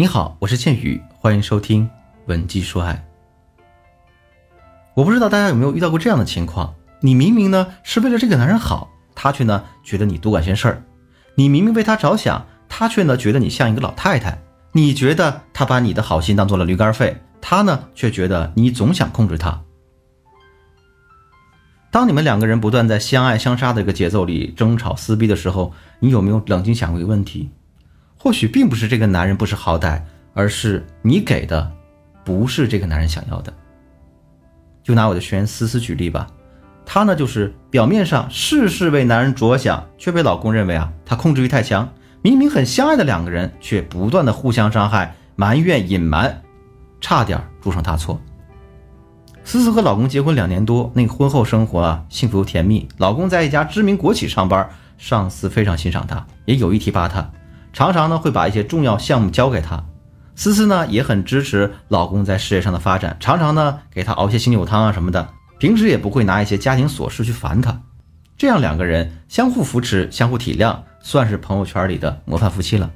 你好，我是倩宇，欢迎收听《文姬说爱》。我不知道大家有没有遇到过这样的情况：你明明呢是为了这个男人好，他却呢觉得你多管闲事儿；你明明为他着想，他却呢觉得你像一个老太太；你觉得他把你的好心当做了驴肝肺，他呢却觉得你总想控制他。当你们两个人不断在相爱相杀的一个节奏里争吵撕逼的时候，你有没有冷静想过一个问题？或许并不是这个男人不识好歹，而是你给的不是这个男人想要的。就拿我的学员思思举例吧，她呢就是表面上事事为男人着想，却被老公认为啊她控制欲太强。明明很相爱的两个人，却不断的互相伤害、埋怨、隐瞒，差点铸成大错。思思和老公结婚两年多，那个婚后生活啊幸福又甜蜜。老公在一家知名国企上班，上司非常欣赏他，也有意提拔他。常常呢会把一些重要项目交给他，思思呢也很支持老公在事业上的发展，常常呢给他熬些醒酒汤啊什么的，平时也不会拿一些家庭琐事去烦他，这样两个人相互扶持、相互体谅，算是朋友圈里的模范夫妻了。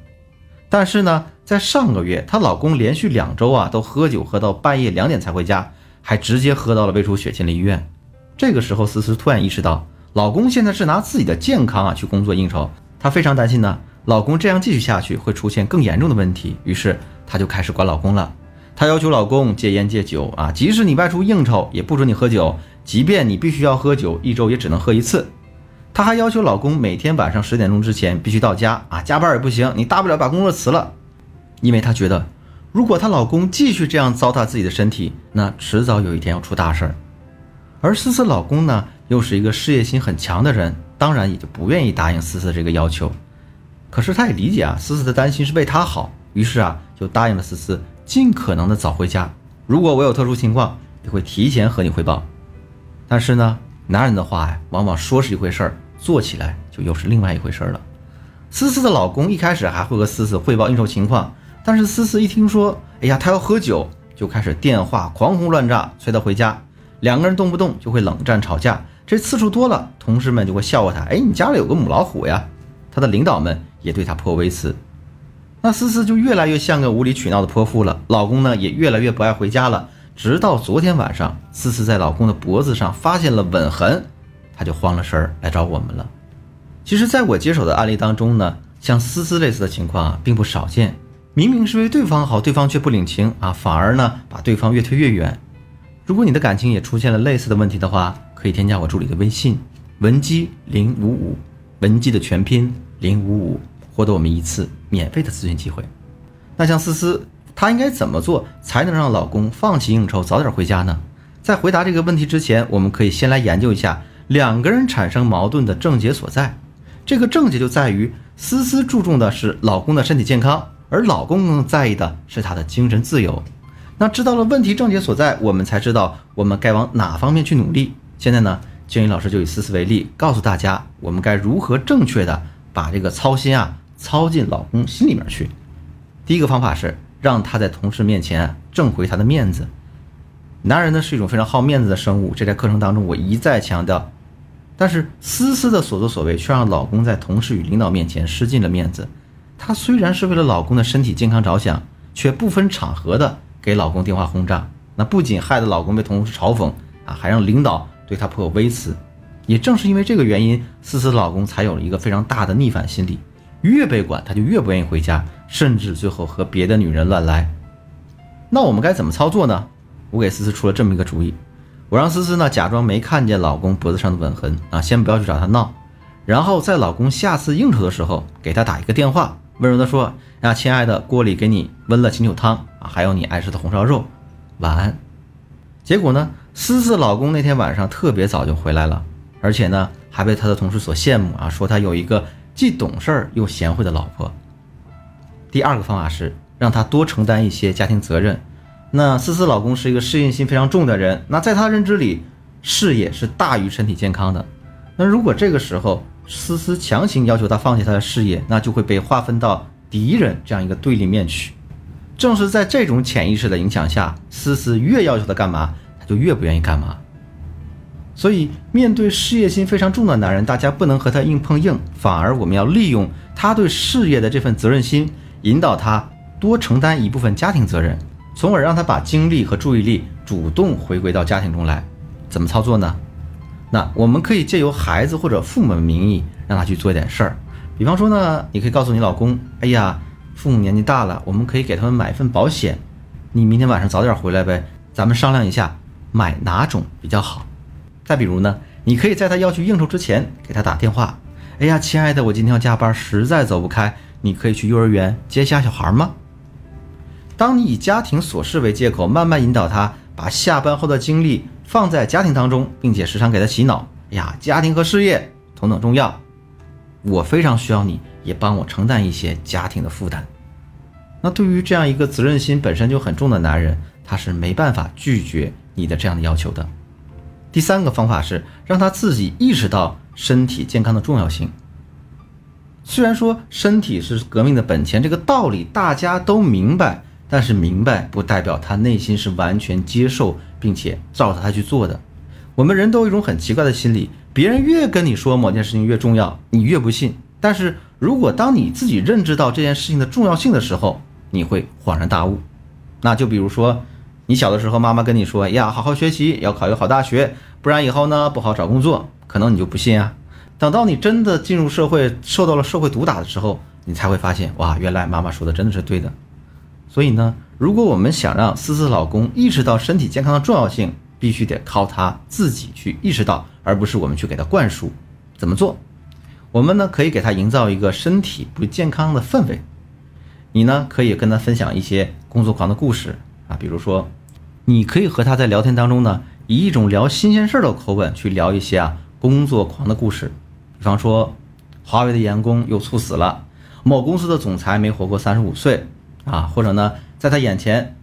但是呢，在上个月，她老公连续两周啊都喝酒喝到半夜两点才回家，还直接喝到了胃出血进了医院。这个时候，思思突然意识到，老公现在是拿自己的健康啊去工作应酬，她非常担心呢。老公这样继续下去会出现更严重的问题，于是她就开始管老公了。她要求老公戒烟戒酒啊，即使你外出应酬也不准你喝酒，即便你必须要喝酒，一周也只能喝一次。她还要求老公每天晚上十点钟之前必须到家啊，加班也不行，你大不了把工作辞了。因为她觉得，如果她老公继续这样糟蹋自己的身体，那迟早有一天要出大事儿。而思思老公呢，又是一个事业心很强的人，当然也就不愿意答应思思这个要求。可是他也理解啊，思思的担心是为他好，于是啊就答应了思思，尽可能的早回家。如果我有特殊情况，也会提前和你汇报。但是呢，男人的话呀，往往说是一回事儿，做起来就又是另外一回事儿了。思思的老公一开始还会和思思汇报应酬情况，但是思思一听说，哎呀，他要喝酒，就开始电话狂轰乱炸，催他回家。两个人动不动就会冷战吵架，这次数多了，同事们就会笑话他，哎，你家里有个母老虎呀。他的领导们。也对她颇为慈，那思思就越来越像个无理取闹的泼妇了。老公呢，也越来越不爱回家了。直到昨天晚上，思思在老公的脖子上发现了吻痕，她就慌了神儿来找我们了。其实，在我接手的案例当中呢，像思思类似的情况啊，并不少见。明明是为对方好，对方却不领情啊，反而呢，把对方越推越远。如果你的感情也出现了类似的问题的话，可以添加我助理的微信文姬零五五，文姬的全拼零五五。获得我们一次免费的咨询机会。那像思思，她应该怎么做才能让老公放弃应酬，早点回家呢？在回答这个问题之前，我们可以先来研究一下两个人产生矛盾的症结所在。这个症结就在于思思注重的是老公的身体健康，而老公更在意的是他的精神自由。那知道了问题症结所在，我们才知道我们该往哪方面去努力。现在呢，建宇老师就以思思为例，告诉大家我们该如何正确的把这个操心啊。操进老公心里面去。第一个方法是让他在同事面前挣回他的面子。男人呢是一种非常好面子的生物，这在课程当中我一再强调。但是思思的所作所为却让老公在同事与领导面前失尽了面子。她虽然是为了老公的身体健康着想，却不分场合的给老公电话轰炸。那不仅害得老公被同事嘲讽啊，还让领导对她颇有微词。也正是因为这个原因，思思老公才有了一个非常大的逆反心理。越被管，他就越不愿意回家，甚至最后和别的女人乱来。那我们该怎么操作呢？我给思思出了这么一个主意，我让思思呢假装没看见老公脖子上的吻痕啊，先不要去找他闹，然后在老公下次应酬的时候给他打一个电话，温柔的说：“啊，亲爱的，锅里给你温了清酒汤啊，还有你爱吃的红烧肉，晚安。”结果呢，思思老公那天晚上特别早就回来了，而且呢还被他的同事所羡慕啊，说他有一个。既懂事儿又贤惠的老婆。第二个方法是让她多承担一些家庭责任。那思思老公是一个事业心非常重的人，那在他认知里，事业是大于身体健康的。那如果这个时候思思强行要求他放弃他的事业，那就会被划分到敌人这样一个对立面去。正是在这种潜意识的影响下，思思越要求他干嘛，他就越不愿意干嘛。所以，面对事业心非常重的男人，大家不能和他硬碰硬，反而我们要利用他对事业的这份责任心，引导他多承担一部分家庭责任，从而让他把精力和注意力主动回归到家庭中来。怎么操作呢？那我们可以借由孩子或者父母的名义，让他去做一点事儿。比方说呢，你可以告诉你老公：“哎呀，父母年纪大了，我们可以给他们买份保险。你明天晚上早点回来呗，咱们商量一下买哪种比较好。”再比如呢，你可以在他要去应酬之前给他打电话：“哎呀，亲爱的，我今天要加班，实在走不开，你可以去幼儿园接下小孩吗？”当你以家庭琐事为借口，慢慢引导他把下班后的精力放在家庭当中，并且时常给他洗脑：“哎呀，家庭和事业同等重要。”我非常需要你，也帮我承担一些家庭的负担。那对于这样一个责任心本身就很重的男人，他是没办法拒绝你的这样的要求的。第三个方法是让他自己意识到身体健康的重要性。虽然说身体是革命的本钱，这个道理大家都明白，但是明白不代表他内心是完全接受并且照着他去做的。我们人都有一种很奇怪的心理。别人越跟你说某件事情越重要，你越不信。但是如果当你自己认知到这件事情的重要性的时候，你会恍然大悟。那就比如说，你小的时候妈妈跟你说呀，好好学习，要考一个好大学，不然以后呢不好找工作。可能你就不信啊。等到你真的进入社会，受到了社会毒打的时候，你才会发现，哇，原来妈妈说的真的是对的。所以呢，如果我们想让思思老公意识到身体健康的重要性，必须得靠他自己去意识到，而不是我们去给他灌输。怎么做？我们呢可以给他营造一个身体不健康的氛围。你呢可以跟他分享一些工作狂的故事啊，比如说，你可以和他在聊天当中呢，以一种聊新鲜事儿的口吻去聊一些啊工作狂的故事。比方说，华为的员工又猝死了，某公司的总裁没活过三十五岁啊，或者呢在他眼前。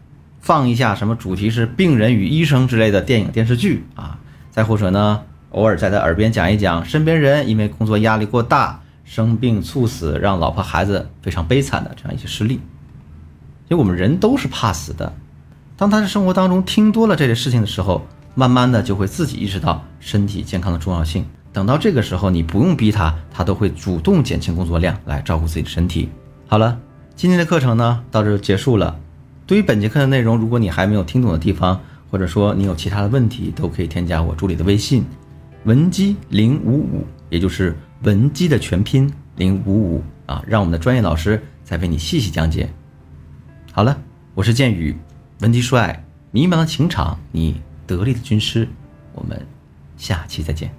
放一下什么主题是病人与医生之类的电影电视剧啊，再或者呢，偶尔在他耳边讲一讲身边人因为工作压力过大生病猝死，让老婆孩子非常悲惨的这样一些事例。因为我们人都是怕死的，当他在生活当中听多了这些事情的时候，慢慢的就会自己意识到身体健康的重要性。等到这个时候，你不用逼他，他都会主动减轻工作量来照顾自己的身体。好了，今天的课程呢到这就结束了。对于本节课的内容，如果你还没有听懂的地方，或者说你有其他的问题，都可以添加我助理的微信，文姬零五五，也就是文姬的全拼零五五啊，让我们的专业老师再为你细细讲解。好了，我是剑宇，文姬帅，迷茫的情场，你得力的军师，我们下期再见。